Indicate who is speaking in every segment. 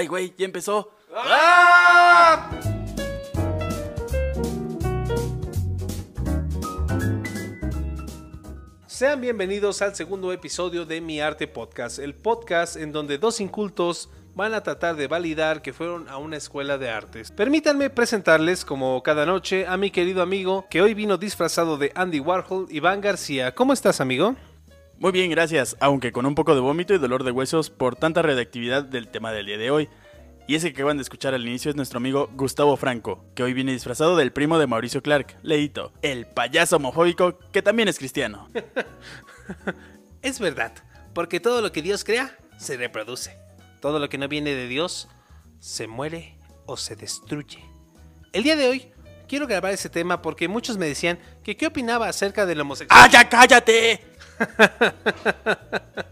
Speaker 1: Ay, güey, ya empezó.
Speaker 2: Sean bienvenidos al segundo episodio de Mi Arte Podcast, el podcast en donde dos incultos van a tratar de validar que fueron a una escuela de artes. Permítanme presentarles, como cada noche, a mi querido amigo que hoy vino disfrazado de Andy Warhol, Iván García. ¿Cómo estás, amigo?
Speaker 1: Muy bien, gracias, aunque con un poco de vómito y dolor de huesos por tanta redactividad del tema del día de hoy. Y ese que acaban de escuchar al inicio es nuestro amigo Gustavo Franco, que hoy viene disfrazado del primo de Mauricio Clark, Leito, el payaso homofóbico que también es cristiano.
Speaker 2: Es verdad, porque todo lo que Dios crea se reproduce. Todo lo que no viene de Dios se muere o se destruye. El día de hoy quiero grabar ese tema porque muchos me decían que qué opinaba acerca del homosexual.
Speaker 1: ¡Ah, ya cállate!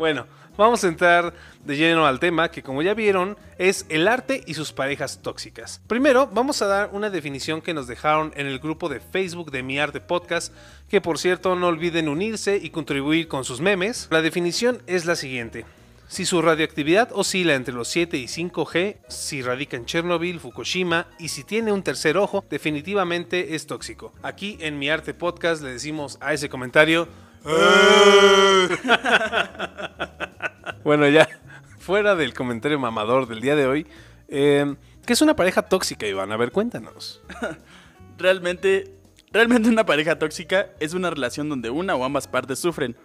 Speaker 2: Bueno, vamos a entrar de lleno al tema que como ya vieron es el arte y sus parejas tóxicas. Primero vamos a dar una definición que nos dejaron en el grupo de Facebook de Mi Arte Podcast, que por cierto no olviden unirse y contribuir con sus memes. La definición es la siguiente. Si su radioactividad oscila entre los 7 y 5G, si radica en Chernobyl, Fukushima y si tiene un tercer ojo, definitivamente es tóxico. Aquí en Mi Arte Podcast le decimos a ese comentario... Bueno, ya, fuera del comentario mamador del día de hoy, eh, ¿qué es una pareja tóxica, Iván? A ver, cuéntanos.
Speaker 1: Realmente, realmente una pareja tóxica es una relación donde una o ambas partes sufren,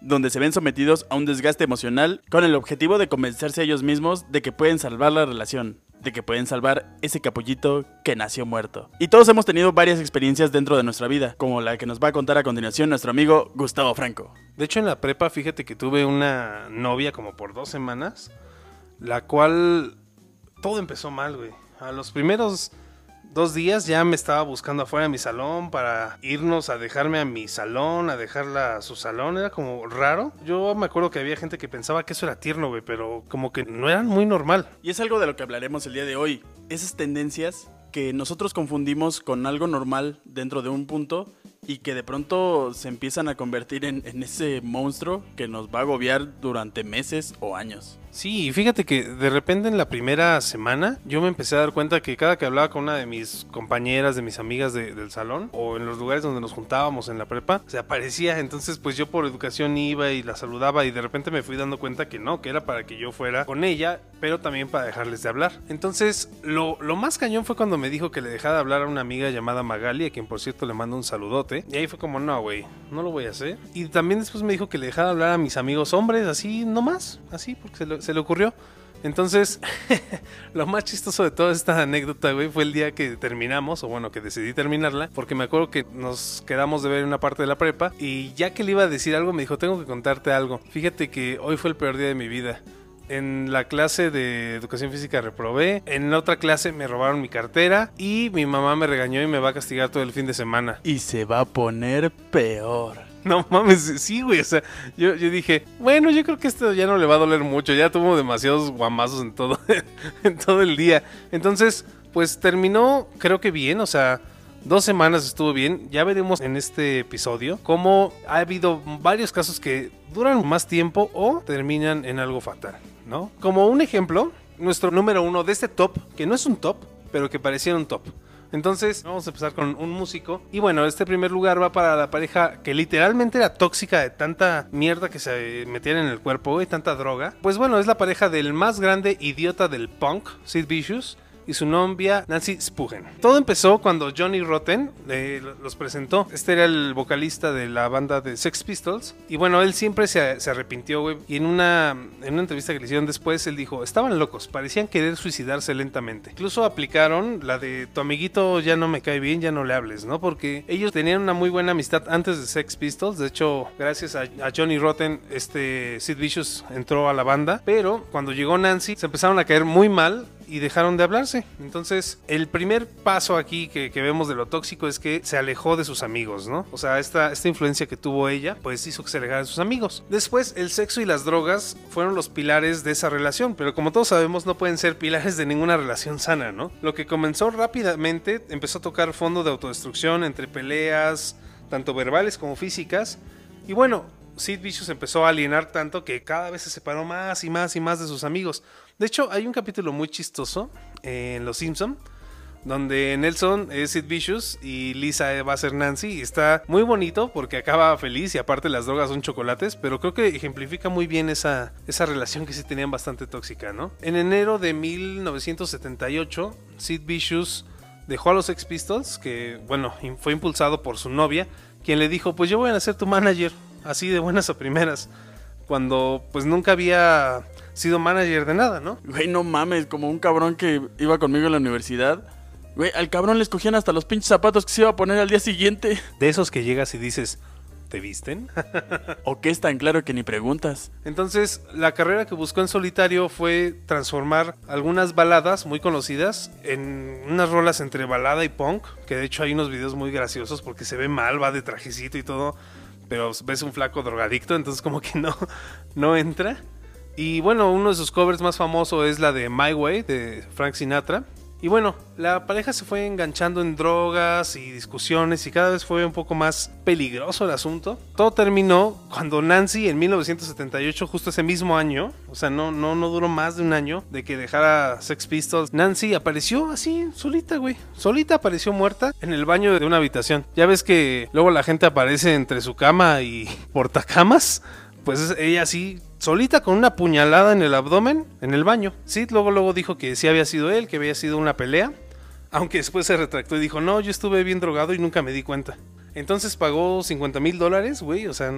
Speaker 1: donde se ven sometidos a un desgaste emocional con el objetivo de convencerse a ellos mismos de que pueden salvar la relación, de que pueden salvar ese capullito que nació muerto. Y todos hemos tenido varias experiencias dentro de nuestra vida, como la que nos va a contar a continuación nuestro amigo Gustavo Franco.
Speaker 2: De hecho, en la prepa, fíjate que tuve una novia como por dos semanas, la cual todo empezó mal, güey. A los primeros dos días ya me estaba buscando afuera de mi salón para irnos a dejarme a mi salón, a dejarla a su salón. Era como raro. Yo me acuerdo que había gente que pensaba que eso era tierno, güey, pero como que no era muy normal.
Speaker 1: Y es algo de lo que hablaremos el día de hoy. Esas tendencias que nosotros confundimos con algo normal dentro de un punto y que de pronto se empiezan a convertir en, en ese monstruo que nos va a agobiar durante meses o años.
Speaker 2: Sí, fíjate que de repente en la primera semana yo me empecé a dar cuenta que cada que hablaba con una de mis compañeras, de mis amigas de- del salón, o en los lugares donde nos juntábamos en la prepa, se aparecía. Entonces, pues yo por educación iba y la saludaba, y de repente me fui dando cuenta que no, que era para que yo fuera con ella, pero también para dejarles de hablar. Entonces, lo, lo más cañón fue cuando me dijo que le dejara de hablar a una amiga llamada Magali, a quien por cierto le mando un saludote. Y ahí fue como, no, güey, no lo voy a hacer. Y también después me dijo que le dejara de hablar a mis amigos hombres, así nomás, así, porque se se le ocurrió. Entonces, lo más chistoso de toda esta anécdota, güey, fue el día que terminamos, o bueno, que decidí terminarla, porque me acuerdo que nos quedamos de ver una parte de la prepa, y ya que le iba a decir algo, me dijo, tengo que contarte algo. Fíjate que hoy fue el peor día de mi vida. En la clase de educación física reprobé, en otra clase me robaron mi cartera y mi mamá me regañó y me va a castigar todo el fin de semana.
Speaker 1: Y se va a poner peor.
Speaker 2: No mames, sí, güey. O sea, yo, yo dije, bueno, yo creo que esto ya no le va a doler mucho. Ya tuvo demasiados guamazos en todo, en todo el día. Entonces, pues terminó, creo que bien. O sea, dos semanas estuvo bien. Ya veremos en este episodio cómo ha habido varios casos que duran más tiempo o terminan en algo fatal, ¿no? Como un ejemplo, nuestro número uno de este top, que no es un top, pero que parecía un top. Entonces, vamos a empezar con un músico. Y bueno, este primer lugar va para la pareja que literalmente era tóxica de tanta mierda que se metían en el cuerpo y tanta droga. Pues bueno, es la pareja del más grande idiota del punk, Sid Vicious. Y su novia Nancy Spugen. Todo empezó cuando Johnny Rotten eh, los presentó. Este era el vocalista de la banda de Sex Pistols. Y bueno, él siempre se, se arrepintió, güey. Y en una, en una entrevista que le hicieron después, él dijo: Estaban locos, parecían querer suicidarse lentamente. Incluso aplicaron la de tu amiguito ya no me cae bien, ya no le hables, ¿no? Porque ellos tenían una muy buena amistad antes de Sex Pistols. De hecho, gracias a, a Johnny Rotten, este Sid Vicious entró a la banda. Pero cuando llegó Nancy, se empezaron a caer muy mal y dejaron de hablarse. Entonces, el primer paso aquí que, vemos de lo tóxico es que se alejó de sus amigos, ¿no? O sea, esta, esta influencia que tuvo ella, pues hizo que se alejara de sus amigos. Después, el sexo y las drogas fueron los pilares de esa relación, pero como todos sabemos, no pueden ser pilares de ninguna relación sana, ¿no? Lo que comenzó rápidamente empezó a tocar fondo de autodestrucción entre peleas, tanto verbales como físicas. Y bueno, Sid Vicious empezó a alienar tanto que cada vez se separó más y más y más de sus amigos. De hecho, hay un capítulo muy chistoso en Los Simpson donde Nelson es Sid Vicious y Lisa va a ser Nancy. Y está muy bonito porque acaba feliz y aparte las drogas son chocolates, pero creo que ejemplifica muy bien esa, esa relación que sí tenían bastante tóxica, ¿no? En enero de 1978, Sid Vicious dejó a los Sex Pistols, que bueno, fue impulsado por su novia, quien le dijo, pues yo voy a ser tu manager, así de buenas a primeras, cuando pues nunca había sido manager de nada, ¿no?
Speaker 1: Güey, no mames, como un cabrón que iba conmigo en la universidad Güey, al cabrón le escogían hasta los pinches zapatos que se iba a poner al día siguiente.
Speaker 2: De esos que llegas y dices, ¿te visten?
Speaker 1: o que es tan claro que ni preguntas.
Speaker 2: Entonces, la carrera que buscó en solitario fue transformar algunas baladas muy conocidas en unas rolas entre balada y punk, que de hecho hay unos videos muy graciosos porque se ve mal, va de trajecito y todo, pero ves un flaco drogadicto, entonces como que no, no entra. Y bueno, uno de sus covers más famosos es la de My Way de Frank Sinatra, y bueno, la pareja se fue enganchando en drogas y discusiones y cada vez fue un poco más peligroso el asunto. Todo terminó cuando Nancy en 1978, justo ese mismo año, o sea, no, no, no duró más de un año de que dejara Sex Pistols, Nancy apareció así, solita, güey. Solita apareció muerta en el baño de una habitación. Ya ves que luego la gente aparece entre su cama y portacamas. Pues ella sí solita con una puñalada en el abdomen en el baño. Sid luego, luego dijo que sí había sido él, que había sido una pelea. Aunque después se retractó y dijo, no, yo estuve bien drogado y nunca me di cuenta. Entonces pagó 50 mil dólares, güey, o sea,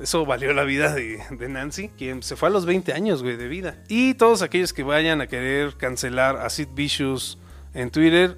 Speaker 2: eso valió la vida de, de, Nancy, quien se fue a los 20 años, güey, de vida. Y todos aquellos que vayan a querer cancelar a Sid Vicious en Twitter,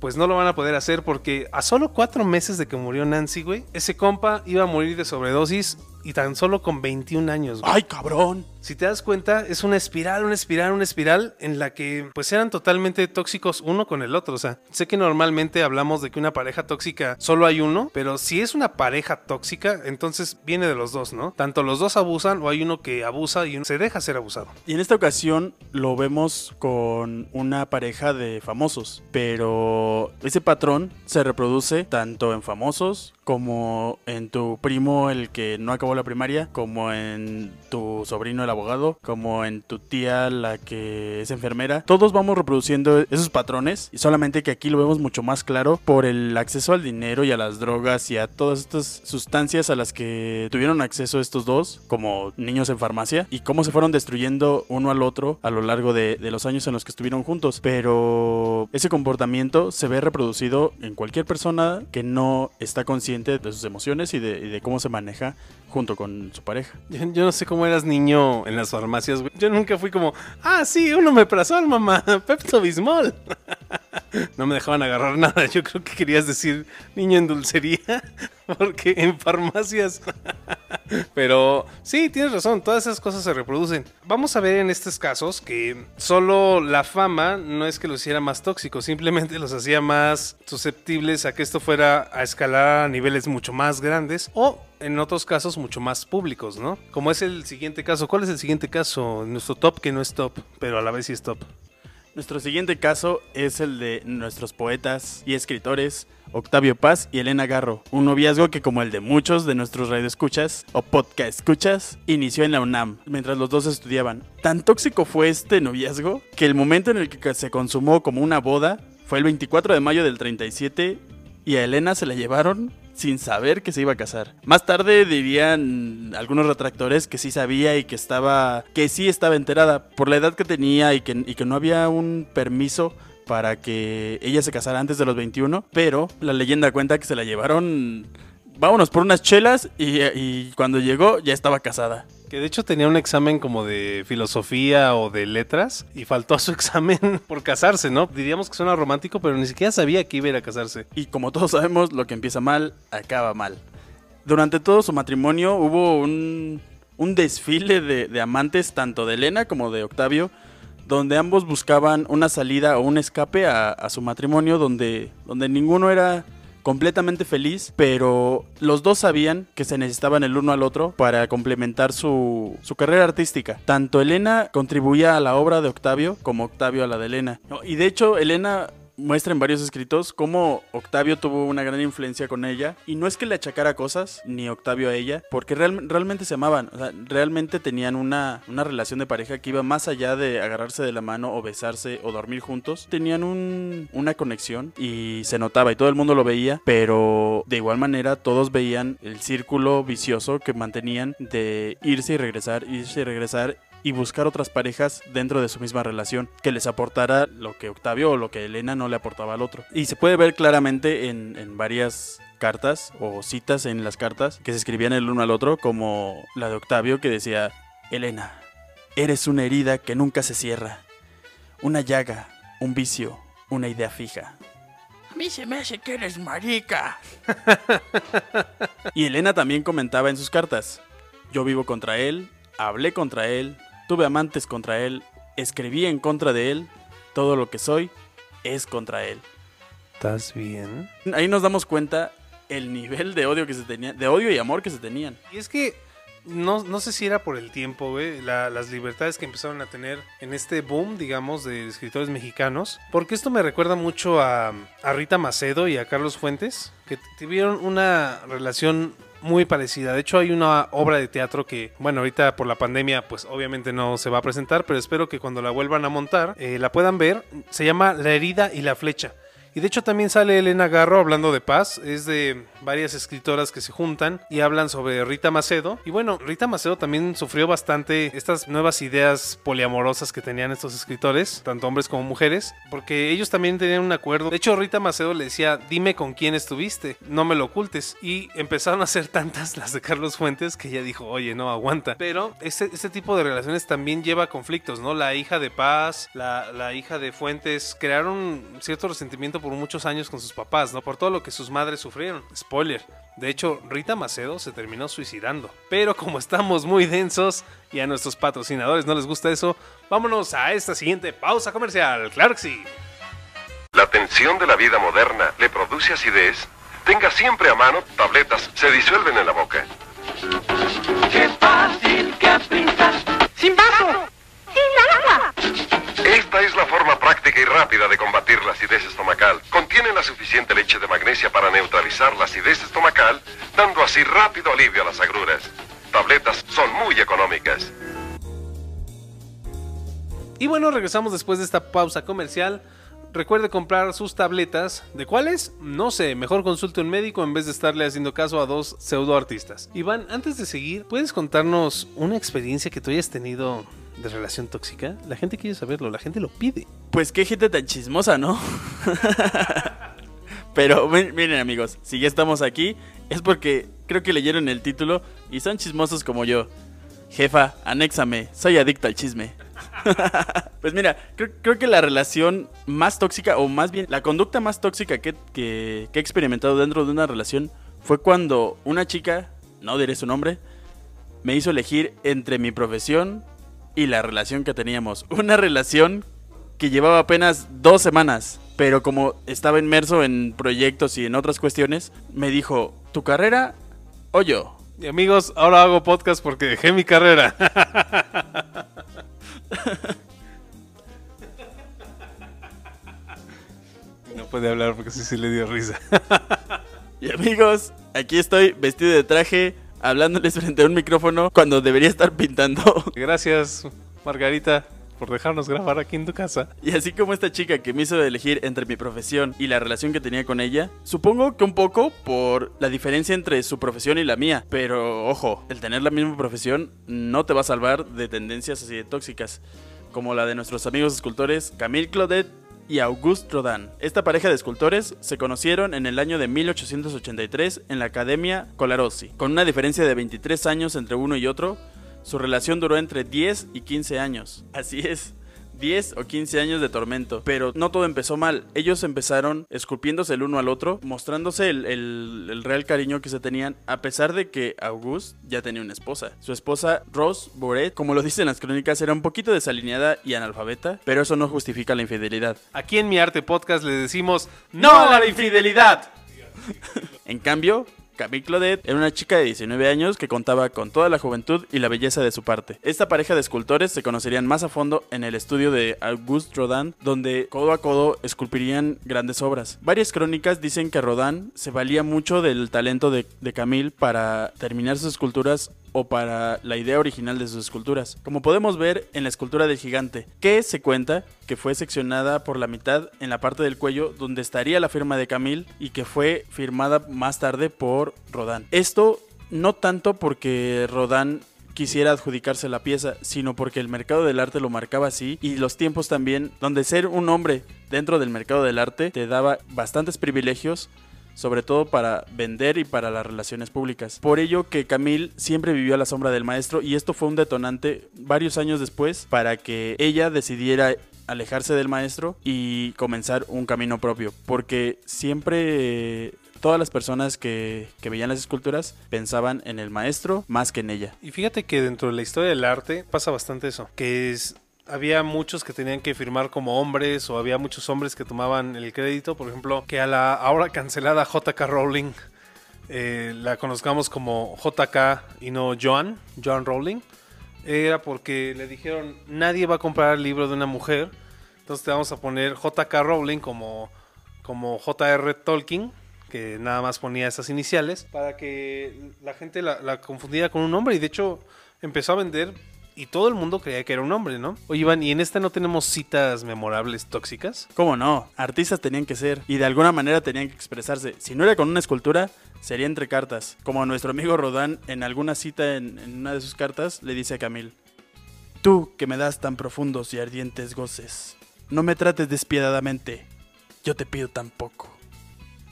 Speaker 2: pues no lo van a poder hacer porque a solo cuatro meses de que murió Nancy, güey, ese compa iba a morir de sobredosis y tan solo con 21 años.
Speaker 1: ¡Ay, cabrón!
Speaker 2: Si te das cuenta, es una espiral, una espiral, una espiral en la que pues eran totalmente tóxicos uno con el otro. O sea, sé que normalmente hablamos de que una pareja tóxica solo hay uno, pero si es una pareja tóxica, entonces viene de los dos, ¿no? Tanto los dos abusan o hay uno que abusa y uno se deja ser abusado.
Speaker 1: Y en esta ocasión lo vemos con una pareja de famosos, pero ese patrón se reproduce tanto en famosos como en tu primo el que no acabó la primaria, como en tu sobrino el abogado, como en tu tía la que es enfermera. Todos vamos reproduciendo esos patrones y solamente que aquí lo vemos mucho más claro por el acceso al dinero y a las drogas y a todas estas sustancias a las que tuvieron acceso estos dos como niños en farmacia y cómo se fueron destruyendo uno al otro a lo largo de, los años en los que estuvieron juntos. Pero ese comportamiento se ve reproducido en cualquier persona que no está consciente de sus emociones y de, cómo se maneja junto con su pareja.
Speaker 2: Yo, no sé cómo eras niño en las farmacias, güey. Yo nunca fui como, ah, sí, uno me al mamá, Pepto Bismol. no me dejaban agarrar nada. Yo creo que querías decir niño en dulcería, porque en farmacias. Pero sí, tienes razón, todas esas cosas se reproducen. Vamos a ver en estos casos que solo la fama no es que los hiciera más tóxicos, simplemente los hacía más susceptibles a que esto fuera a escalar a niveles mucho más grandes o en otros casos mucho más públicos, ¿no? Como es el siguiente caso. ¿Cuál es el siguiente caso? Nuestro top que no es top, pero a la vez sí es top.
Speaker 1: Nuestro siguiente caso es el de nuestros poetas y escritores Octavio Paz y Elena Garro, un noviazgo que como el de muchos de nuestros radioescuchas o podcast escuchas, inició en la UNAM mientras los dos estudiaban. Tan tóxico fue este noviazgo que el momento en el que se consumó como una boda fue el 24 de mayo del 37 y a Elena se la llevaron sin saber que se iba a casar. Más tarde dirían algunos retractores que sí sabía y que estaba que sí estaba enterada por la edad que tenía y que, y que no había un permiso para que ella se casara antes de los 21, pero la leyenda cuenta que se la llevaron, vámonos por unas chelas y, cuando llegó ya estaba casada.
Speaker 2: Que de hecho tenía un examen como de filosofía o de letras y faltó a su examen por casarse, ¿no? Diríamos que suena romántico, pero ni siquiera sabía que iba a ir a casarse.
Speaker 1: Y como todos sabemos, lo que empieza mal, acaba mal. Durante todo su matrimonio hubo un, desfile de, amantes, tanto de Elena como de Octavio, donde ambos buscaban una salida o un escape a, su matrimonio, donde, donde ninguno era completamente feliz, pero los dos sabían que se necesitaban el uno al otro para complementar su, su, carrera artística. Tanto Elena contribuía a la obra de Octavio como Octavio a la de Elena. Y de hecho, Elena muestra en varios escritos cómo Octavio tuvo una gran influencia con ella. Y no es que le achacara cosas, ni Octavio a ella, porque real- realmente se amaban. O sea, realmente tenían una, una relación de pareja que iba más allá de agarrarse de la mano o besarse o dormir juntos. Tenían un- una conexión y se notaba y todo el mundo lo veía, pero de igual manera todos veían el círculo vicioso que mantenían de irse y regresar, irse y regresar y buscar otras parejas dentro de su misma relación que les aportara lo que Octavio o lo que Elena no le aportaba al otro. Y se puede ver claramente en, en varias cartas o citas en las cartas que se escribían el uno al otro, como la de Octavio que decía, Elena, eres una herida que nunca se cierra, una llaga, un vicio, una idea fija.
Speaker 3: A mí se me hace que eres marica.
Speaker 1: Y Elena también comentaba en sus cartas, yo vivo contra él, hablé contra él, tuve amantes contra él, escribí en contra de él, todo lo que soy es contra él.
Speaker 2: ¿Estás bien?
Speaker 1: Ahí nos damos cuenta el nivel de odio que se tenía, de odio y amor que se tenían.
Speaker 2: Y es que no, no sé si era por el tiempo, güey, la- las libertades que empezaron a tener en este boom, digamos, de escritores mexicanos. Porque esto me recuerda mucho a, a Rita Macedo y a Carlos Fuentes, que tuvieron una relación muy parecida. De hecho, hay una obra de teatro que, bueno, ahorita por la pandemia, pues obviamente no se va a presentar, pero espero que cuando la vuelvan a montar, eh, la puedan ver. Se llama La herida y la flecha. Y de hecho también sale Elena Garro hablando de paz. Es de varias escritoras que se juntan y hablan sobre Rita Macedo. Y bueno, Rita Macedo también sufrió bastante estas nuevas ideas poliamorosas que tenían estos escritores, tanto hombres como mujeres, porque ellos también tenían un acuerdo. De hecho, Rita Macedo le decía, dime con quién estuviste, no me lo ocultes. Y empezaron a hacer tantas las de Carlos Fuentes que ella dijo, oye, no, aguanta. Pero este, tipo de relaciones también lleva conflictos, ¿no? La hija de Paz, la, la hija de Fuentes, crearon cierto resentimiento por muchos años con sus papás, ¿no? Por todo lo que sus madres sufrieron. Spoiler. De hecho, Rita Macedo se terminó suicidando. Pero como estamos muy densos y a nuestros patrocinadores no les gusta eso, vámonos a esta siguiente pausa comercial. Claro que sí.
Speaker 4: La tensión de la vida moderna le produce acidez. Tenga siempre a mano tabletas, se disuelven en la boca.
Speaker 3: ¡Qué fácil que
Speaker 4: Esta es la forma práctica y rápida de combatir la acidez estomacal. Contiene la suficiente leche de magnesia para neutralizar la acidez estomacal, dando así rápido alivio a las agruras. Tabletas son muy económicas.
Speaker 2: Y bueno, regresamos después de esta pausa comercial. Recuerde comprar sus tabletas. ¿De cuáles? No sé, mejor consulte un médico en vez de estarle haciendo caso a dos pseudo artistas. Iván, antes de seguir, ¿puedes contarnos una experiencia que tú hayas tenido de relación tóxica? La gente quiere saberlo, la gente lo pide.
Speaker 1: Pues qué gente tan chismosa, ¿no? Pero mi- miren amigos, si ya estamos aquí es porque creo que leyeron el título y son chismosos como yo. Jefa, anéxame, soy adicto al chisme. pues mira, creo, que la relación más tóxica, o más bien la conducta más tóxica que he experimentado dentro de una relación fue cuando una chica, no diré su nombre, me hizo elegir entre mi profesión y la relación que teníamos. Una relación que llevaba apenas dos semanas, pero como estaba inmerso en proyectos y en otras cuestiones, me dijo, ¿tu carrera o yo?
Speaker 2: Y amigos, ahora hago podcast porque dejé mi carrera. no puede hablar porque sí, sí le dio risa.
Speaker 1: Y amigos, aquí estoy vestido de traje, hablándoles frente a un micrófono cuando debería estar pintando.
Speaker 2: Gracias, Margarita, por dejarnos grabar aquí en tu casa.
Speaker 1: Y así como esta chica que me hizo elegir entre mi profesión y la relación que tenía con ella, supongo que un poco por la diferencia entre su profesión y la mía. Pero ojo, el tener la misma profesión no te va a salvar de tendencias así de tóxicas, como la de nuestros amigos escultores Camille Claudet y Auguste Rodin. Esta pareja de escultores se conocieron en el año de 1883 en la Academia Colarossi. Con una diferencia de 23 años entre uno y otro, su relación duró entre 10 y 15 años. Así es. 10 o 15 años de tormento. Pero no todo empezó mal. Ellos empezaron esculpiéndose el uno al otro, mostrándose el, el- el real cariño que se tenían, a pesar de que Auguste ya tenía una esposa. Su esposa, Rose Boret, como lo dicen las crónicas, era un poquito desalineada y analfabeta, pero eso no justifica la infidelidad.
Speaker 2: Aquí en Mi Arte Podcast le decimos
Speaker 1: ¡No a la infidelidad! En cambio, Camille Claudette era una chica de 19 años que contaba con toda la juventud y la belleza de su parte. Esta pareja de escultores se conocerían más a fondo en el estudio de Auguste Rodin, donde codo a codo esculpirían grandes obras. Varias crónicas dicen que Rodin se valía mucho del talento de, de Camille para terminar sus esculturas o para la idea original de sus esculturas. Como podemos ver en la escultura del gigante, que se cuenta que fue seccionada por la mitad en la parte del cuello donde estaría la firma de Camille y que fue firmada más tarde por Rodin. Esto no tanto porque Rodin quisiera adjudicarse la pieza, sino porque el mercado del arte lo marcaba así y los tiempos también, donde ser un hombre dentro del mercado del arte te daba bastantes privilegios sobre todo para vender y para las relaciones públicas. Por ello que Camille siempre vivió a la sombra del maestro y esto fue un detonante varios años después para que ella decidiera alejarse del maestro y comenzar un camino propio, porque siempre eh, todas las personas que, que veían las esculturas pensaban en el maestro más que en ella.
Speaker 2: Y fíjate que dentro de la historia del arte pasa bastante eso, que es había muchos que tenían que firmar como hombres o había muchos hombres que tomaban el crédito, por ejemplo, que a la ahora cancelada JK Rowling eh, la conozcamos como JK y no Joan, Joan Rowling, era porque le dijeron nadie va a comprar el libro de una mujer, entonces te vamos a poner JK Rowling como, como JR Tolkien, que nada más ponía esas iniciales, para que la gente la, la confundiera con un hombre. Y de hecho empezó a vender y todo el mundo creía que era un hombre, ¿no? Oye, Iván, ¿y en esta no tenemos citas memorables tóxicas?
Speaker 1: ¿Cómo no? Artistas tenían que ser y de alguna manera tenían que expresarse. Si no era con una escultura, sería entre cartas. Como nuestro amigo Rodán en alguna cita en, en una de sus cartas le dice a Camille. Tú que me das tan profundos y ardientes goces, no me trates despiadadamente, yo te pido tan poco.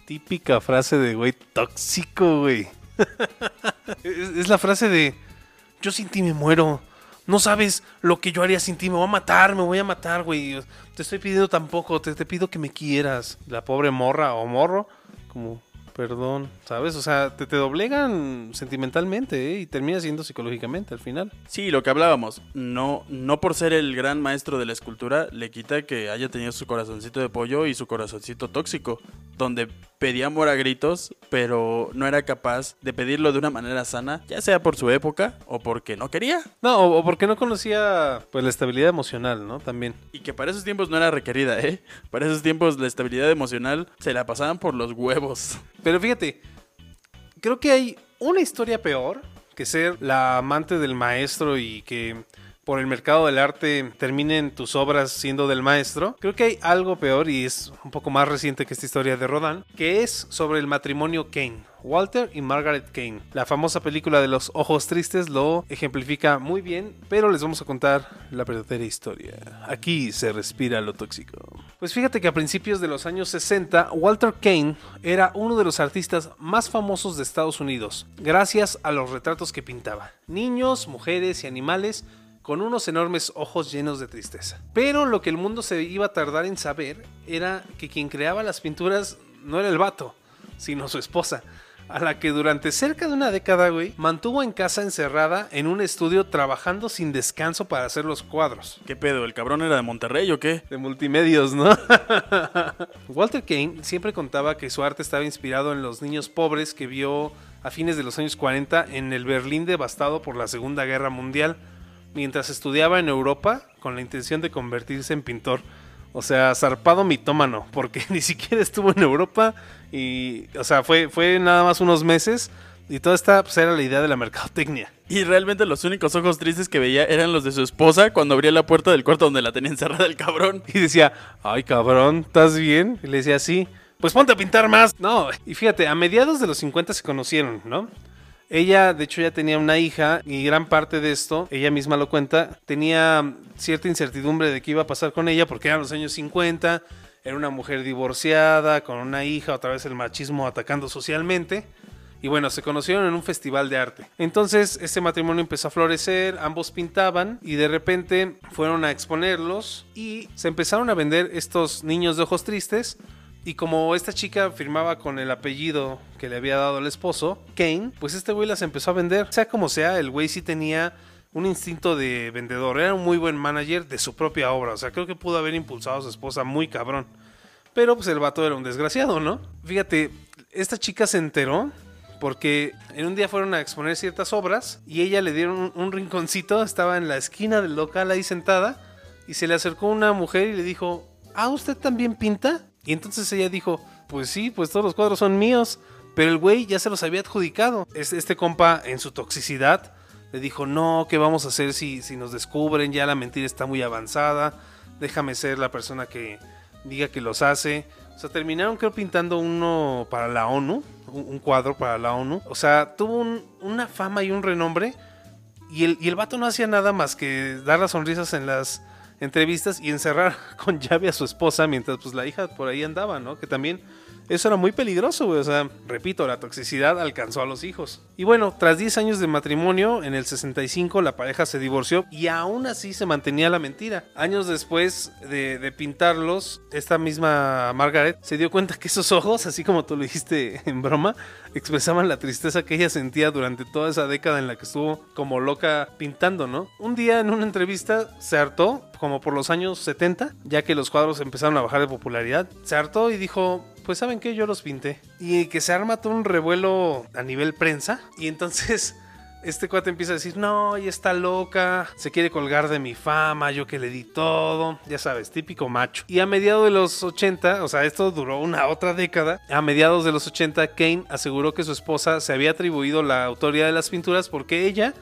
Speaker 2: Típica frase de güey tóxico, güey. es, es la frase de yo sin ti me muero. No sabes lo que yo haría sin ti. Me voy a matar, me voy a matar, güey. Te estoy pidiendo tampoco. Te, te pido que me quieras. La pobre morra o morro, como, perdón, ¿sabes? O sea, te, te doblegan sentimentalmente ¿eh? y termina siendo psicológicamente al final.
Speaker 1: Sí, lo que hablábamos, no, no por ser el gran maestro de la escultura, le quita que haya tenido su corazoncito de pollo y su corazoncito tóxico, donde pedía amor a gritos, pero no era capaz de pedirlo de una manera sana, ya sea por su época o porque no quería.
Speaker 2: No, o, o porque no conocía pues la estabilidad emocional, ¿no? También.
Speaker 1: Y que para esos tiempos no era requerida, ¿eh? Para esos tiempos la estabilidad emocional se la pasaban por los huevos.
Speaker 2: Pero fíjate, creo que hay una historia peor que ser la amante del maestro y que por el mercado del arte terminen tus obras siendo del maestro. Creo que hay algo peor y es un poco más reciente que esta historia de Rodin, que es sobre el matrimonio Kane. Walter y Margaret Kane. La famosa película de los ojos tristes lo ejemplifica muy bien, pero les vamos a contar la verdadera historia. Aquí se respira lo tóxico. Pues fíjate que a principios de los años 60, Walter Kane era uno de los artistas más famosos de Estados Unidos, gracias a los retratos que pintaba. Niños, mujeres y animales con unos enormes ojos llenos de tristeza. Pero lo que el mundo se iba a tardar en saber era que quien creaba las pinturas no era el vato, sino su esposa, a la que durante cerca de una década, güey, mantuvo en casa encerrada en un estudio trabajando sin descanso para hacer los cuadros.
Speaker 1: ¿Qué pedo? ¿El cabrón era de Monterrey o qué?
Speaker 2: De multimedios, ¿no? Walter Kane siempre contaba que su arte estaba inspirado en los niños pobres que vio a fines de los años 40 en el Berlín devastado por la Segunda Guerra Mundial, mientras estudiaba en Europa con la intención de convertirse en pintor. O sea, zarpado mitómano, porque ni siquiera estuvo en Europa y, o sea, fue, fue nada más unos meses y toda esta pues, era la idea de la mercadotecnia.
Speaker 1: Y realmente los únicos ojos tristes que veía eran los de su esposa cuando abría la puerta del cuarto donde la tenía encerrada el cabrón.
Speaker 2: Y decía, ay cabrón, ¿estás bien? Y le decía, sí. Pues ponte a pintar más. No, y fíjate, a mediados de los 50 se conocieron, ¿no? Ella, de hecho, ya tenía una hija y gran parte de esto, ella misma lo cuenta, tenía cierta incertidumbre de qué iba a pasar con ella porque eran los años 50, era una mujer divorciada, con una hija, otra vez el machismo atacando socialmente. Y bueno, se conocieron en un festival de arte. Entonces, este matrimonio empezó a florecer, ambos pintaban y de repente fueron a exponerlos y se empezaron a vender estos niños de ojos tristes. Y como esta chica firmaba con el apellido que le había dado el esposo, Kane, pues este güey las empezó a vender. Sea como sea, el güey sí tenía un instinto de vendedor. Era un muy buen manager de su propia obra. O sea, creo que pudo haber impulsado a su esposa muy cabrón. Pero pues el vato era un desgraciado, ¿no? Fíjate, esta chica se enteró porque en un día fueron a exponer ciertas obras y ella le dieron un, rinconcito, estaba en la esquina del local ahí sentada y se le acercó una mujer y le dijo, ah, ¿usted también pinta? Y entonces ella dijo, pues sí, pues todos los cuadros son míos, pero el güey ya se los había adjudicado. Este, este compa en su toxicidad le dijo, no, ¿qué vamos a hacer si, si nos descubren? Ya la mentira está muy avanzada, déjame ser la persona que diga que los hace. O sea, terminaron creo pintando uno para la ONU, un, cuadro para la ONU. O sea, tuvo un- una fama y un renombre. Y el, y el vato no hacía nada más que dar las sonrisas en las entrevistas y encerrar con llave a su esposa mientras pues la hija por ahí andaba, ¿no? Que también eso era muy peligroso, güey. O sea, repito, la toxicidad alcanzó a los hijos. Y bueno, tras 10 años de matrimonio, en el 65 la pareja se divorció y aún así se mantenía la mentira. Años después de, de pintarlos, esta misma Margaret se dio cuenta que esos ojos, así como tú lo dijiste en broma, expresaban la tristeza que ella sentía durante toda esa década en la que estuvo como loca pintando, ¿no? Un día en una entrevista se hartó, como por los años 70, ya que los cuadros empezaron a bajar de popularidad, se hartó y dijo, pues saben que yo los pinté. Y que se arma todo un revuelo a nivel prensa. Y entonces este cuate empieza a decir, no, ella está loca, se quiere colgar de mi fama, yo que le di todo, ya sabes, típico macho. Y a mediados de los 80, o sea, esto duró una otra década, a mediados de los 80, Kane aseguró que su esposa se había atribuido la autoría de las pinturas porque ella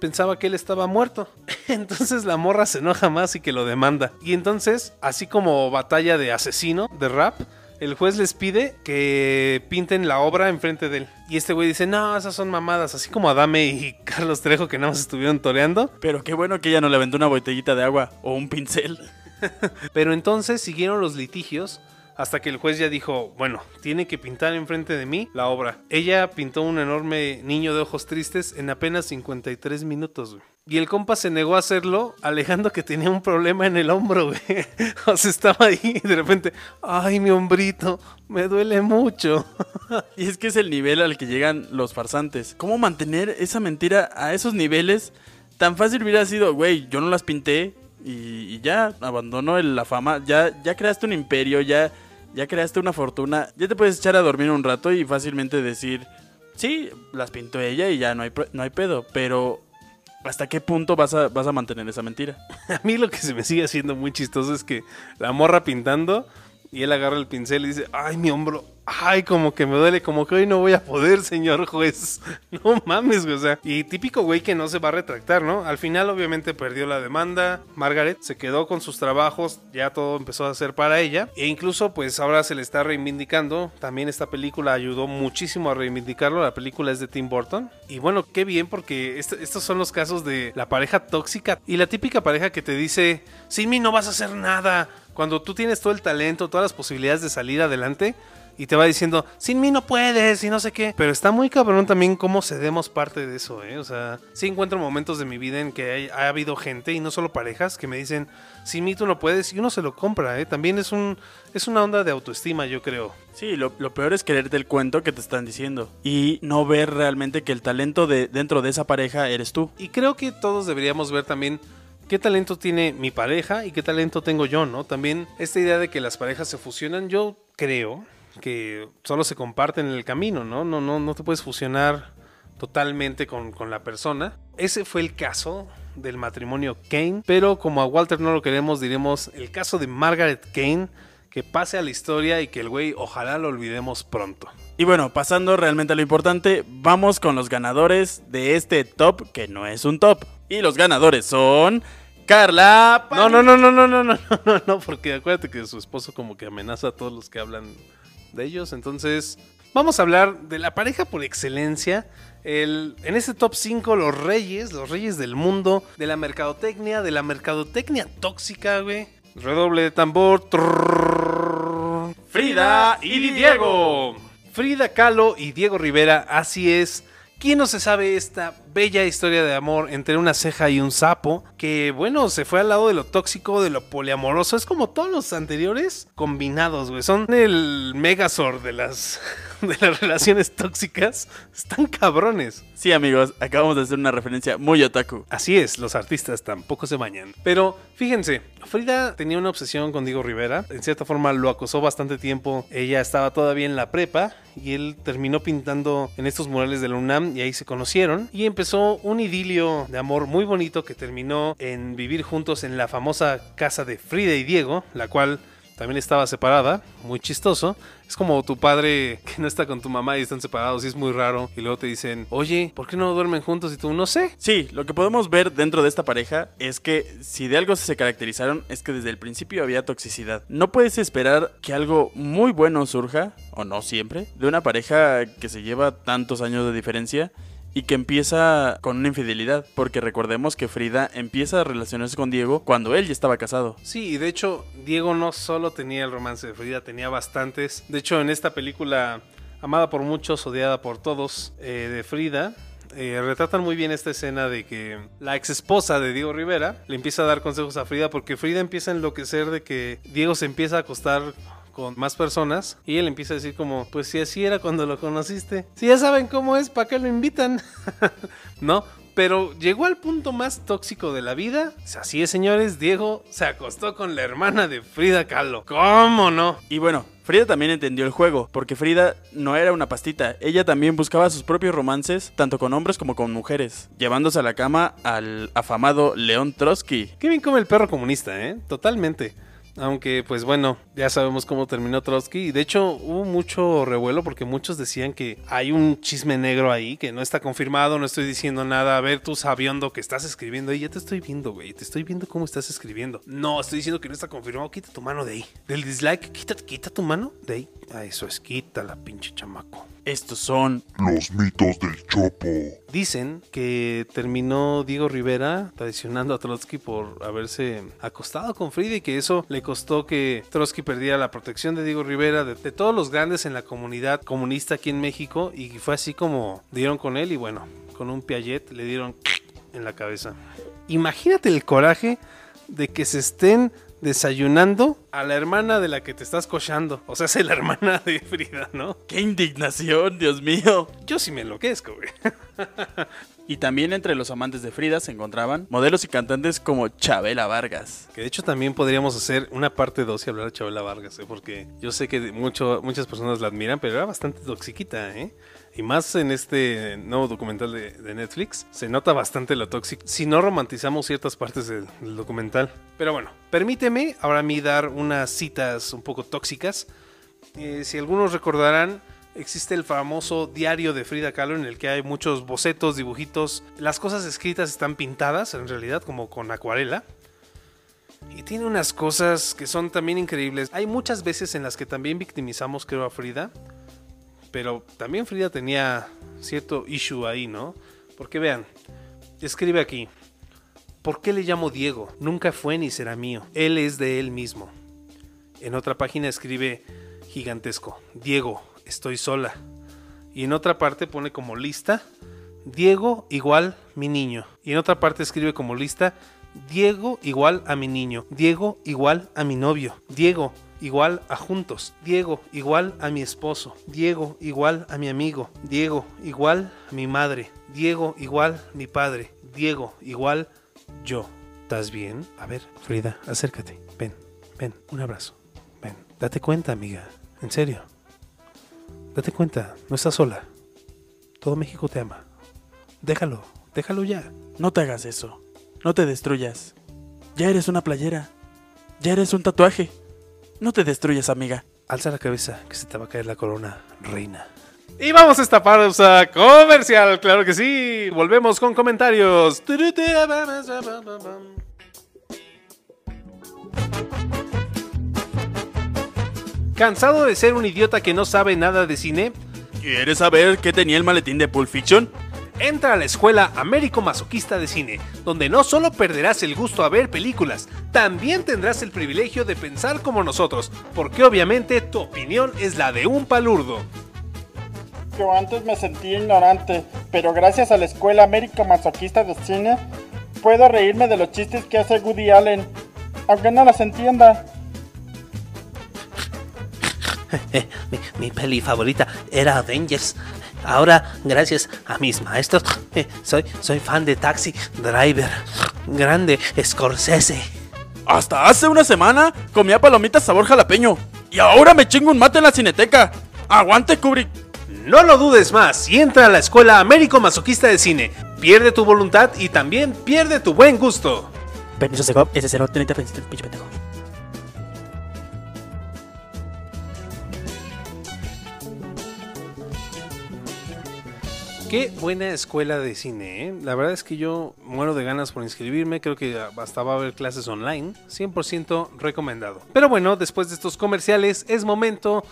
Speaker 2: pensaba que él estaba muerto. Entonces la morra se enoja más y que lo demanda. Y entonces, así como batalla de asesino, de rap, el juez les pide que pinten la obra enfrente de él. Y este güey dice, no, esas son mamadas, así como Adame y Carlos Trejo que nada más estuvieron toreando.
Speaker 1: Pero qué bueno que ella no le aventó una botellita de agua o un pincel.
Speaker 2: Pero entonces siguieron los litigios hasta que el juez ya dijo, bueno, tiene que pintar enfrente de mí la obra. Ella pintó un enorme niño de ojos tristes en apenas 53 minutos, güey. Y el compa se negó a hacerlo, alegando que tenía un problema en el hombro, güey. O sea, estaba ahí y de repente, ay, mi hombrito, me duele mucho.
Speaker 1: Y es que es el nivel al que llegan los farsantes. ¿Cómo mantener esa mentira a esos niveles? Tan fácil hubiera sido, güey, yo no las pinté y, ya abandono el- la fama. Ya, ya creaste un imperio, ya, ya creaste una fortuna. Ya te puedes echar a dormir un rato y fácilmente decir, sí, las pintó ella y ya no hay, no hay pedo. Pero, ¿hasta qué punto vas a, vas a mantener esa mentira?
Speaker 2: A mí lo que se me sigue haciendo muy chistoso es que la morra pintando y él agarra el pincel y dice, ay, mi hombro, ay, como que me duele, como que hoy no voy a poder, señor juez. No mames, güey, o sea. Y típico güey que no se va a retractar, ¿no? Al final obviamente perdió la demanda, Margaret se quedó con sus trabajos, ya todo empezó a ser para ella. E incluso pues ahora se le está reivindicando. También esta película ayudó muchísimo a reivindicarlo, la película es de Tim Burton. Y bueno, qué bien porque est- estos son los casos de la pareja tóxica y la típica pareja que te dice, sin mí no vas a hacer nada. Cuando tú tienes todo el talento, todas las posibilidades de salir adelante y te va diciendo, sin mí no puedes y no sé qué. Pero está muy cabrón también cómo cedemos parte de eso, ¿eh? O sea, sí encuentro momentos de mi vida en que hay- ha habido gente y no solo parejas que me dicen, sin mí tú no puedes y uno se lo compra, ¿eh? También es, un, es una onda de autoestima, yo creo.
Speaker 1: Sí, lo, lo peor es creerte el cuento que te están diciendo y no ver realmente que el talento de dentro de esa pareja eres tú.
Speaker 2: Y creo que todos deberíamos ver también qué talento tiene mi pareja y qué talento tengo yo, ¿no? También esta idea de que las parejas se fusionan, yo creo que solo se comparten en el camino, ¿no? No, no, no te puedes fusionar totalmente con, con la persona. Ese fue el caso del matrimonio Kane, pero como a Walter no lo queremos, diremos el caso de Margaret Kane, que pase a la historia y que el güey ojalá lo olvidemos pronto.
Speaker 1: Y bueno, pasando realmente a lo importante, vamos con los ganadores de este top que no es un top. Y los ganadores son Carla.
Speaker 2: No, no, no, no, no, no, no, no, no, porque acuérdate que su esposo como que amenaza a todos los que hablan de ellos. Entonces, vamos a hablar de la pareja por excelencia. El, en este top 5, los reyes, los reyes del mundo, de la mercadotecnia, de la mercadotecnia tóxica, güey. Redoble de tambor.
Speaker 1: Frida y Diego.
Speaker 2: Frida Kahlo y Diego Rivera, así es. ¿Quién no se sabe esta bella historia de amor entre una ceja y un sapo? Que bueno, se fue al lado de lo tóxico, de lo poliamoroso. Es como todos los anteriores combinados, güey. Son el Megazord de las, de las relaciones tóxicas están cabrones.
Speaker 1: Sí, amigos, acabamos de hacer una referencia muy otaku.
Speaker 2: Así es, los artistas tampoco se bañan. Pero fíjense, Frida tenía una obsesión con Diego Rivera. En cierta forma lo acosó bastante tiempo. Ella estaba todavía en la prepa y él terminó pintando en estos murales de la UNAM y ahí se conocieron. Y empezó un idilio de amor muy bonito que terminó en vivir juntos en la famosa casa de Frida y Diego, la cual también estaba separada, muy chistoso. Es como tu padre que no está con tu mamá y están separados y es muy raro. Y luego te dicen, oye, ¿por qué no duermen juntos? Y tú, no sé.
Speaker 1: Sí, lo que podemos ver dentro de esta pareja es que si de algo se caracterizaron es que desde el principio había toxicidad. No puedes esperar que algo muy bueno surja, o no siempre, de una pareja que se lleva tantos años de diferencia y que empieza con una infidelidad, porque recordemos que Frida empieza a relacionarse con Diego cuando él ya estaba casado.
Speaker 2: Sí, y de hecho, Diego no solo tenía el romance de Frida, tenía bastantes. De hecho, en esta película, amada por muchos, odiada por todos, eh, de Frida, eh, retratan muy bien esta escena de que la ex esposa de Diego Rivera le empieza a dar consejos a Frida porque Frida empieza a enloquecer de que Diego se empieza a acostar con más personas y él empieza a decir como, pues si así era cuando lo conociste, si ya saben cómo es, ¿para qué lo invitan? ¿No? Pero llegó al punto más tóxico de la vida. Así es, señores, Diego se acostó con la hermana de Frida Kahlo. ¿Cómo no?
Speaker 1: Y bueno, Frida también entendió el juego, porque Frida no era una pastita, ella también buscaba sus propios romances, tanto con hombres como con mujeres, llevándose a la cama al afamado León Trotsky.
Speaker 2: Qué bien come el perro comunista, ¿eh? Totalmente. Aunque, pues bueno, ya sabemos cómo terminó Trotsky. Y de hecho, hubo mucho revuelo porque muchos decían que hay un chisme negro ahí que no está confirmado, no estoy diciendo nada. A ver, tú sabiendo que estás escribiendo ahí, ya te estoy viendo, güey. Te estoy viendo cómo estás escribiendo. No, estoy diciendo que no está confirmado. Quita tu mano de ahí. Del dislike, quita, quita tu mano de ahí. Ah, eso es, quítala, pinche chamaco.
Speaker 1: Estos son
Speaker 5: Los mitos del Chopo.
Speaker 2: Dicen que terminó Diego Rivera traicionando a Trotsky por haberse acostado con Frida y que eso le costó que Trotsky perdiera la protección de Diego Rivera, de, de todos los grandes en la comunidad comunista aquí en México y fue así como dieron con él y bueno, con un Piaget le dieron en la cabeza. Imagínate el coraje de que se estén desayunando a la hermana de la que te estás cochando. O sea, es la hermana de Frida, ¿no?
Speaker 1: ¡Qué indignación, Dios mío!
Speaker 2: Yo sí me enloquezco, güey.
Speaker 1: Y también entre los amantes de Frida se encontraban modelos y cantantes como Chabela Vargas.
Speaker 2: Que de hecho también podríamos hacer una parte 2 y hablar de Chabela Vargas, ¿eh? porque yo sé que mucho, muchas personas la admiran, pero era bastante toxiquita, ¿eh? Y más en este nuevo documental de, Netflix, se nota bastante lo tóxico. Si no romantizamos ciertas partes del, del documental. Pero bueno, permíteme ahora a mí dar unas citas un poco tóxicas. Eh, si algunos recordarán, existe el famoso diario de Frida Kahlo en el que hay muchos bocetos, dibujitos. Las cosas escritas están pintadas en realidad como con acuarela. Y tiene unas cosas que son también increíbles. Hay muchas veces en las que también victimizamos, creo, a Frida. Pero también Frida tenía cierto issue ahí, ¿no? Porque vean, escribe aquí. ¿Por qué le llamo Diego? Nunca fue ni será mío. Él es de él mismo. En otra página escribe gigantesco. Diego, estoy sola. Y en otra parte pone como lista. Diego igual mi niño. Y en otra parte escribe como lista. Diego igual a mi niño. Diego igual a mi novio. Diego igual a juntos. Diego igual a mi esposo. Diego igual a mi amigo. Diego igual a mi madre. Diego igual mi padre. Diego igual yo. ¿Estás bien? A ver, Frida, acércate. Ven, ven, un abrazo. Ven, date cuenta, amiga. En serio. Date cuenta, no estás sola. Todo México te ama. Déjalo, déjalo ya.
Speaker 1: No te hagas eso. No te destruyas. Ya eres una playera. Ya eres un tatuaje. No te destruyas, amiga.
Speaker 2: Alza la cabeza, que se te va a caer la corona, reina. Y vamos a esta pausa comercial, claro que sí. Volvemos con comentarios. ¿Cansado de ser un idiota que no sabe nada de cine?
Speaker 1: ¿Quieres saber qué tenía el maletín de Pulp Fiction?
Speaker 2: Entra a la escuela Américo Masoquista de Cine, donde no solo perderás el gusto a ver películas, también tendrás el privilegio de pensar como nosotros, porque obviamente tu opinión es la de un palurdo.
Speaker 6: Yo antes me sentía ignorante, pero gracias a la Escuela América Masoquista de Cine, puedo reírme de los chistes que hace Woody Allen, aunque no los entienda.
Speaker 7: mi, mi peli favorita era Avengers. Ahora, gracias a mis maestros, eh, soy, soy fan de Taxi Driver. Grande Scorsese.
Speaker 1: Hasta hace una semana comía palomitas sabor jalapeño. Y ahora me chingo un mate en la cineteca. Aguante, Kubrick.
Speaker 2: No lo dudes más y entra a la escuela Américo Masoquista de Cine. Pierde tu voluntad y también pierde tu buen gusto.
Speaker 1: Permiso, Segov. Ese cero, tenente pinche pendejo.
Speaker 2: Qué buena escuela de cine, ¿eh? La verdad es que yo muero de ganas por inscribirme, creo que hasta va a haber clases online, 100% recomendado. Pero bueno, después de estos comerciales es momento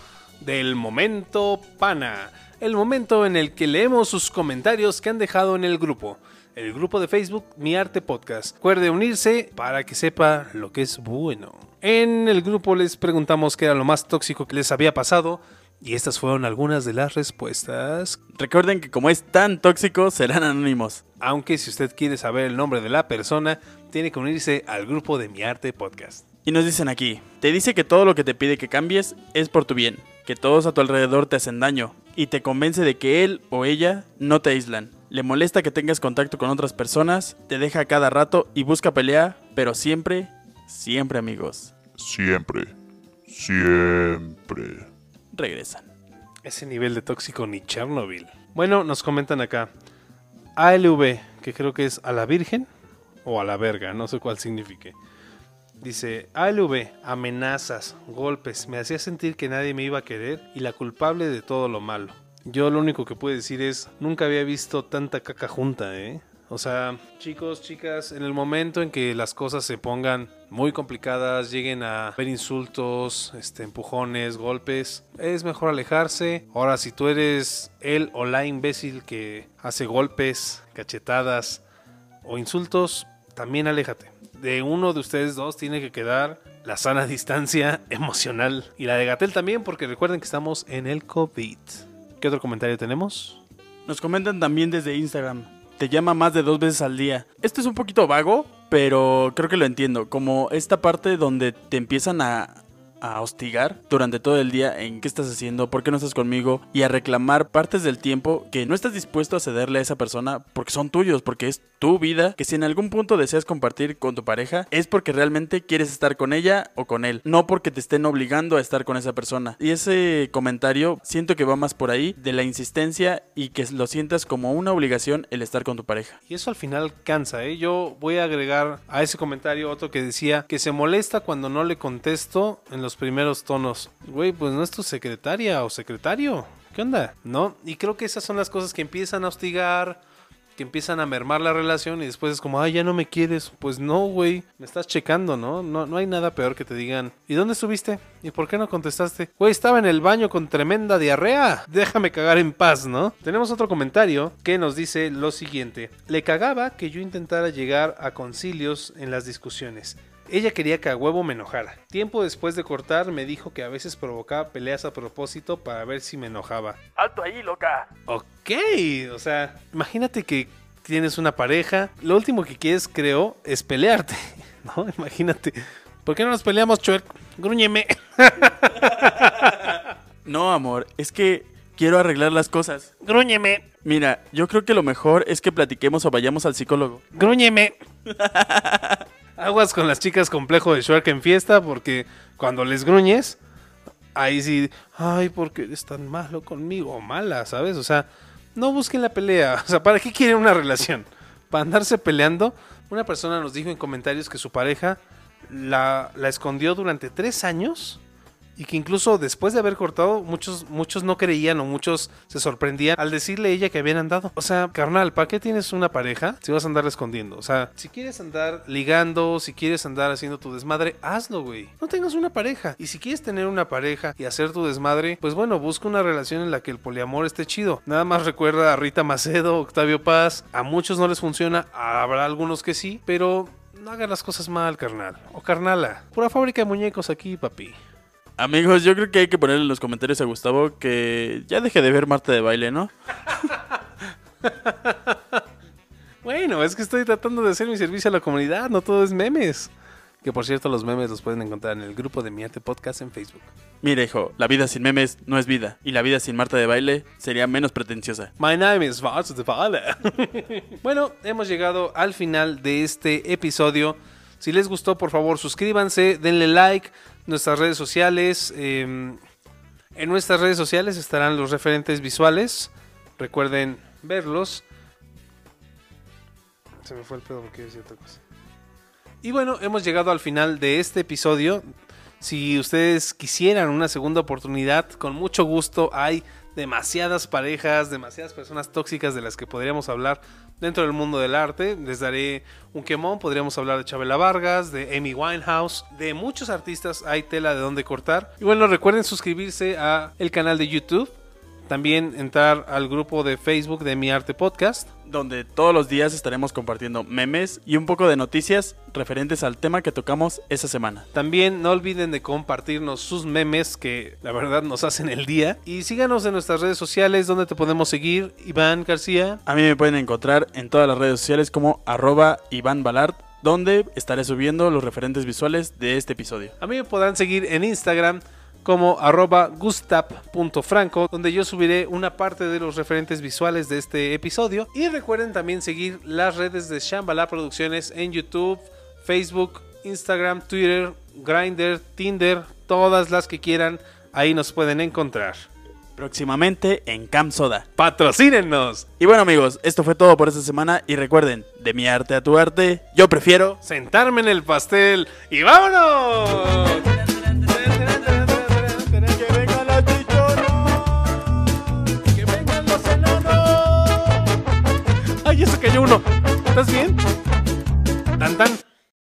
Speaker 2: del momento pana, el momento en el que leemos sus comentarios que han dejado en el grupo. El grupo de Facebook Mi Arte Podcast. Recuerde unirse para que sepa lo que es bueno. En el grupo les preguntamos qué era lo más tóxico que les había pasado y estas fueron algunas de las respuestas.
Speaker 1: Recuerden que como es tan tóxico, serán anónimos.
Speaker 2: Aunque si usted quiere saber el nombre de la persona, tiene que unirse al grupo de Mi Arte Podcast.
Speaker 1: Y nos dicen aquí, te dice que todo lo que te pide que cambies es por tu bien, que todos a tu alrededor te hacen daño, y te convence de que él o ella no te aíslan. Le molesta que tengas contacto con otras personas, te deja a cada rato y busca pelea, pero siempre, siempre amigos.
Speaker 5: Siempre. Siempre.
Speaker 1: Regresan.
Speaker 2: Ese nivel de tóxico ni Chernobyl. Bueno, nos comentan acá. ALV, que creo que es a la Virgen o a la verga, no sé cuál signifique. Dice, ALV, amenazas, golpes, me hacía sentir que nadie me iba a querer y la culpable de todo lo malo. Yo lo único que puedo decir es, nunca había visto tanta caca junta, ¿eh? O sea, chicos, chicas, en el momento en que las cosas se pongan muy complicadas, lleguen a ver insultos, este, empujones, golpes, es mejor alejarse. Ahora, si tú eres el o la imbécil que hace golpes, cachetadas o insultos, también aléjate. De uno de ustedes dos tiene que quedar la sana distancia emocional. Y la de Gatel también, porque recuerden que estamos en el COVID. ¿Qué otro comentario tenemos?
Speaker 1: Nos comentan también desde Instagram. Te llama más de dos veces al día. Esto es un poquito vago, pero creo que lo entiendo. Como esta parte donde te empiezan a, a hostigar durante todo el día en qué estás haciendo, por qué no estás conmigo y a reclamar partes del tiempo que no estás dispuesto a cederle a esa persona porque son tuyos, porque es tu vida, que si en algún punto deseas compartir con tu pareja es porque realmente quieres estar con ella o con él, no porque te estén obligando a estar con esa persona. Y ese comentario siento que va más por ahí de la insistencia y que lo sientas como una obligación el estar con tu pareja.
Speaker 2: Y eso al final cansa, ¿eh? Yo voy a agregar a ese comentario otro que decía que se molesta cuando no le contesto en los primeros tonos. Güey, pues no es tu secretaria o secretario. ¿Qué onda? ¿No? Y creo que esas son las cosas que empiezan a hostigar, que empiezan a mermar la relación y después es como, ay, ya no me quieres. Pues no, güey, me estás checando, ¿no? ¿no? No hay nada peor que te digan, ¿y dónde estuviste? ¿Y por qué no contestaste? Güey, estaba en el baño con tremenda diarrea. Déjame cagar en paz, ¿no? Tenemos otro comentario que nos dice lo siguiente. Le cagaba que yo intentara llegar a concilios en las discusiones. Ella quería que a huevo me enojara. Tiempo después de cortar me dijo que a veces provocaba peleas a propósito para ver si me enojaba.
Speaker 3: ¡Alto ahí, loca!
Speaker 2: Ok, o sea, imagínate que tienes una pareja, lo último que quieres, creo, es pelearte, ¿no? Imagínate. ¿Por qué no nos peleamos, Chuerk? Grúñeme.
Speaker 1: No, amor, es que quiero arreglar las cosas.
Speaker 3: ¡Grúñeme!
Speaker 1: Mira, yo creo que lo mejor es que platiquemos o vayamos al psicólogo.
Speaker 2: Grúñeme. Aguas con las chicas complejo de Shark en fiesta porque cuando les gruñes, ahí sí, ay, ¿por qué eres tan malo conmigo? O mala, ¿sabes? O sea, no busquen la pelea. O sea, ¿para qué quieren una relación? ¿Para andarse peleando? Una persona nos dijo en comentarios que su pareja la, la escondió durante tres años y que incluso después de haber cortado, muchos, muchos no creían o muchos se sorprendían al decirle a ella que habían andado. O sea, carnal, ¿para qué tienes una pareja si vas a andar escondiendo? O sea, si quieres andar ligando, si quieres andar haciendo tu desmadre, hazlo, güey. No tengas una pareja. Y si quieres tener una pareja y hacer tu desmadre, pues bueno, busca una relación en la que el poliamor esté chido. Nada más recuerda a Rita Macedo, Octavio Paz. A muchos no les funciona, habrá algunos que sí, pero no hagan las cosas mal, carnal. O carnala. Pura fábrica de muñecos aquí, papi.
Speaker 1: Amigos, yo creo que hay que ponerle en los comentarios a Gustavo que ya deje de ver Marta de baile, ¿no?
Speaker 2: Bueno, es que estoy tratando de hacer mi servicio a la comunidad, no todo es memes. Que por cierto, los memes los pueden encontrar en el grupo de Mi Arte Podcast en Facebook.
Speaker 1: Mira, hijo, la vida sin memes no es vida. Y la vida sin Marta de baile sería menos pretenciosa.
Speaker 2: My name is Vaz de Vala. bueno, hemos llegado al final de este episodio. Si les gustó, por favor, suscríbanse, denle like. Nuestras redes sociales. eh, en nuestras redes sociales estarán los referentes visuales. Recuerden verlos. Se me fue el pedo porque decía otra cosa. Y bueno, hemos llegado al final de este episodio. Si ustedes quisieran una segunda oportunidad, con mucho gusto hay demasiadas parejas, demasiadas personas tóxicas de las que podríamos hablar dentro del mundo del arte. Les daré un quemón, podríamos hablar de Chabela Vargas, de Amy Winehouse, de muchos artistas, hay tela de donde cortar. Y bueno, recuerden suscribirse a el canal de YouTube, también entrar al grupo de Facebook de Mi Arte Podcast.
Speaker 1: Donde todos los días estaremos compartiendo memes y un poco de noticias referentes al tema que tocamos esa semana.
Speaker 2: También no olviden de compartirnos sus memes que la verdad nos hacen el día. Y síganos en nuestras redes sociales donde te podemos seguir. Iván García.
Speaker 1: A mí me pueden encontrar en todas las redes sociales como arroba Iván Balart, donde estaré subiendo los referentes visuales de este episodio.
Speaker 2: A mí me podrán seguir en Instagram como arroba gustap.franco, donde yo subiré una parte de los referentes visuales de este episodio. Y recuerden también seguir las redes de Shambhala Producciones en YouTube, Facebook, Instagram, Twitter, Grindr, Tinder, todas las que quieran, ahí nos pueden encontrar.
Speaker 1: Próximamente en Camp Soda.
Speaker 2: ¡Patrocínennos!
Speaker 1: Y bueno amigos, esto fue todo por esta semana y recuerden, de mi arte a tu arte, yo prefiero...
Speaker 2: Sentarme en el pastel y vámonos. Cayó uno! ¿Estás bien? Tan tan.